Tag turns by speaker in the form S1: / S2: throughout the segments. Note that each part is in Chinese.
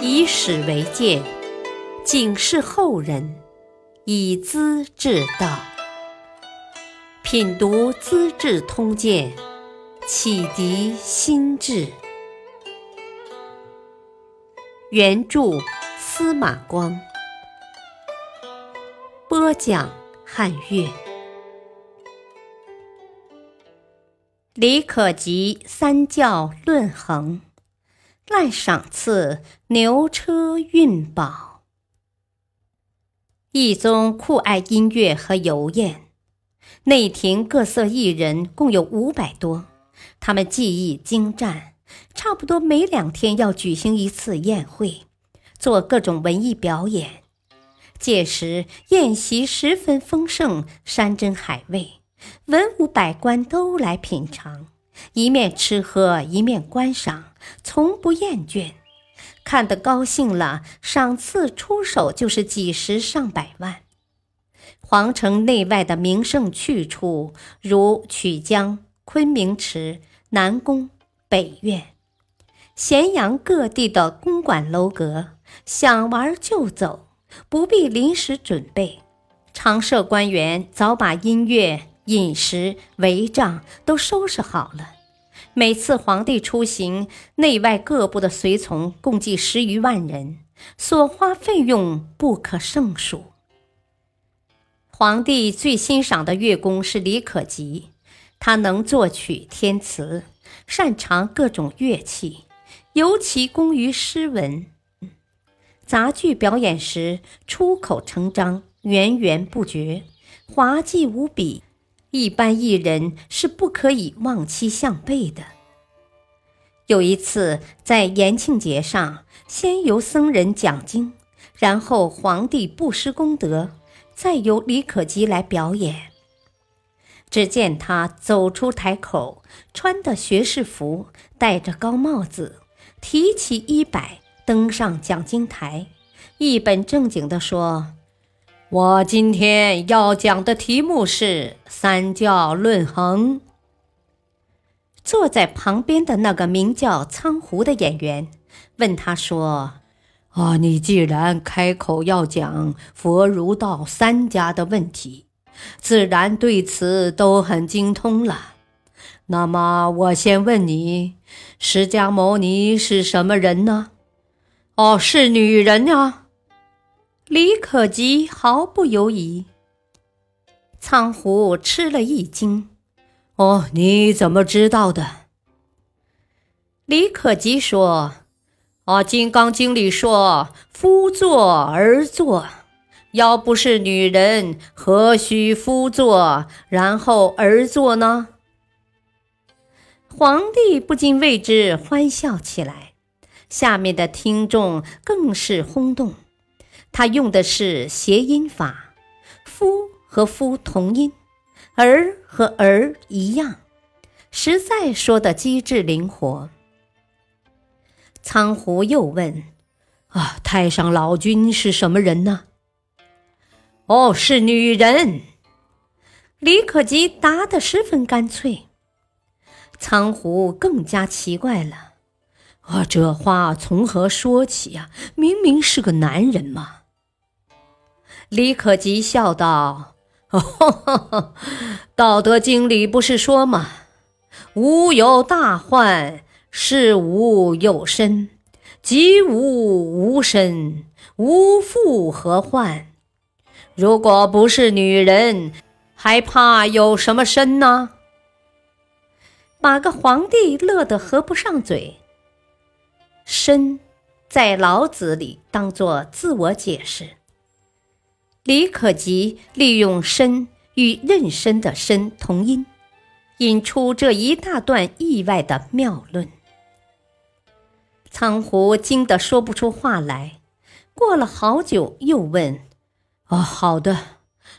S1: 以史为鉴，警示后人，以资治道。品读《资治通鉴》，启迪心智。原著司马光，播讲汉乐。李可及三教论衡，滥赏赐牛车运宝。一宗酷爱音乐和游宴，内廷各色艺人共有五百多，他们技艺精湛，差不多每两天要举行一次宴会，做各种文艺表演。届时宴席十分丰盛，山珍海味。文武百官都来品尝，一面吃喝，一面观赏，从不厌倦。看得高兴了，赏赐出手就是几十上百万。皇城内外的名胜去处，如曲江、昆明池、南宫、北苑，咸阳各地的公馆楼阁，想玩就走，不必临时准备。常设官员早把音乐。饮食、帷帐都收拾好了。每次皇帝出行，内外各部的随从共计十余万人，所花费用不可胜数。皇帝最欣赏的乐工是李可吉，他能作曲填词，擅长各种乐器，尤其工于诗文。杂剧表演时出口成章，源源不绝，滑稽无比。一般艺人是不可以望其项背的。有一次在延庆节上，先由僧人讲经，然后皇帝布施功德，再由李可吉来表演。只见他走出台口，穿的学士服，戴着高帽子，提起衣摆，登上讲经台，一本正经地说。我今天要讲的题目是“三教论衡”。坐在旁边的那个名叫苍湖的演员问他说：“啊，你既然开口要讲佛儒道三家的问题，自然对此都很精通了。那么，我先问你，释迦牟尼是什么人呢？哦，是女人呀。”李可吉毫不犹疑。苍湖吃了一惊：“哦，你怎么知道的？”李可吉说：“啊，《金刚经》里说‘夫坐而坐’，要不是女人，何须夫坐然后而坐呢？”皇帝不禁为之欢笑起来，下面的听众更是轰动。他用的是谐音法，“夫”和“夫”同音，“儿”和“儿”一样，实在说的机智灵活。苍湖又问：“啊，太上老君是什么人呢？”“哦，是女人。”李可吉答得十分干脆。苍湖更加奇怪了：“啊，这话从何说起呀？明明是个男人嘛！”李可吉笑道：“哦，道德经》里不是说吗？无有大患，是无有身；及无无身，无复何患？如果不是女人，还怕有什么身呢？”把个皇帝乐得合不上嘴。身，在老子里当作自我解释。李可吉利用“身”与“妊娠”的“身”同音，引出这一大段意外的妙论。苍湖惊得说不出话来，过了好久，又问：“哦，好的，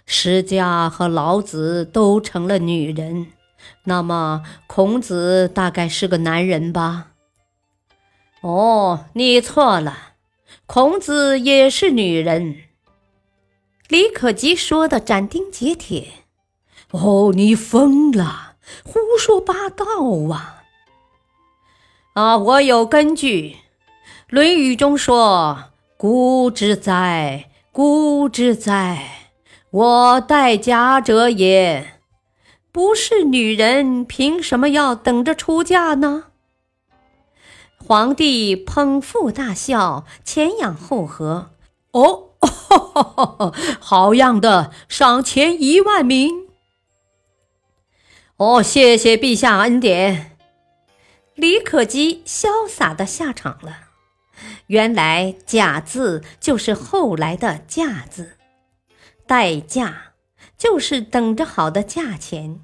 S1: 释迦和老子都成了女人，那么孔子大概是个男人吧？”“哦，你错了，孔子也是女人。”李可吉说的斩钉截铁：“哦，你疯了，胡说八道啊！”啊，我有根据。论语》中说：“孤之哉，孤之哉！我待嫁者也。”不是女人，凭什么要等着出嫁呢？皇帝捧腹大笑，前仰后合。哦，好样的，赏钱一万名。哦，谢谢陛下恩典。李可基潇洒的下场了。原来“假”字就是后来的“价”字，代价就是等着好的价钱。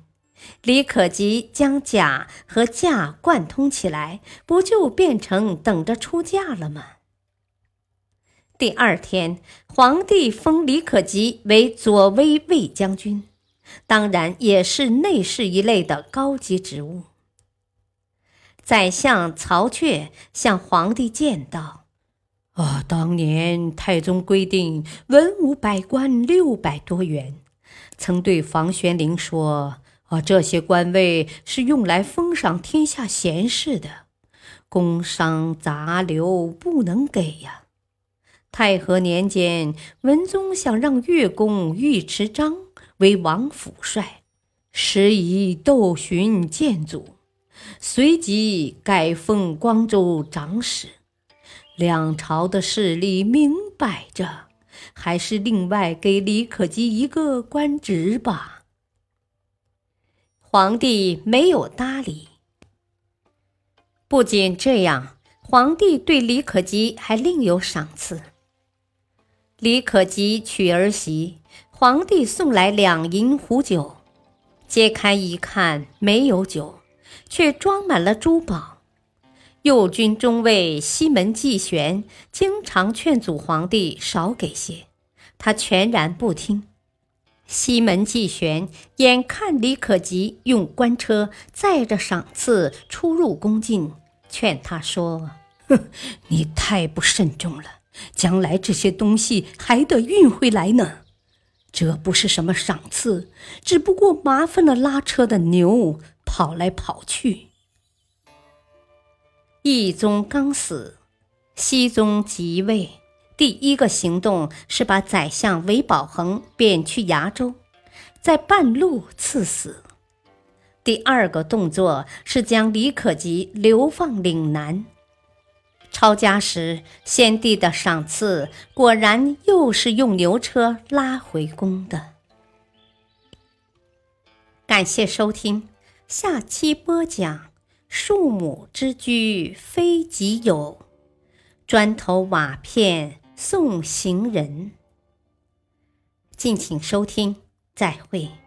S1: 李可基将“甲”和“嫁”贯通起来，不就变成等着出嫁了吗？第二天，皇帝封李可基为左威卫将军，当然也是内侍一类的高级职务。宰相曹确向皇帝见道：“啊，当年太宗规定文武百官六百多员，曾对房玄龄说：‘啊，这些官位是用来封赏天下贤士的，工商杂流不能给呀。’”太和年间，文宗想让越公尉迟璋为王府帅，时以窦循见阻，随即改封光州长史。两朝的势力明摆着，还是另外给李可基一个官职吧。皇帝没有搭理。不仅这样，皇帝对李可基还另有赏赐。李可基娶儿媳，皇帝送来两银壶酒，揭开一看，没有酒，却装满了珠宝。右军中尉西门继玄经常劝阻皇帝少给些，他全然不听。西门继玄眼看李可基用官车载着赏赐出入宫禁，劝他说：“哼，你太不慎重了。”将来这些东西还得运回来呢，这不是什么赏赐，只不过麻烦了拉车的牛跑来跑去。懿宗刚死，熹宗即位，第一个行动是把宰相韦宝衡贬去崖州，在半路赐死；第二个动作是将李可及流放岭南。抄家时，先帝的赏赐果然又是用牛车拉回宫的。感谢收听，下期播讲：庶母之居非己有，砖头瓦片送行人。敬请收听，再会。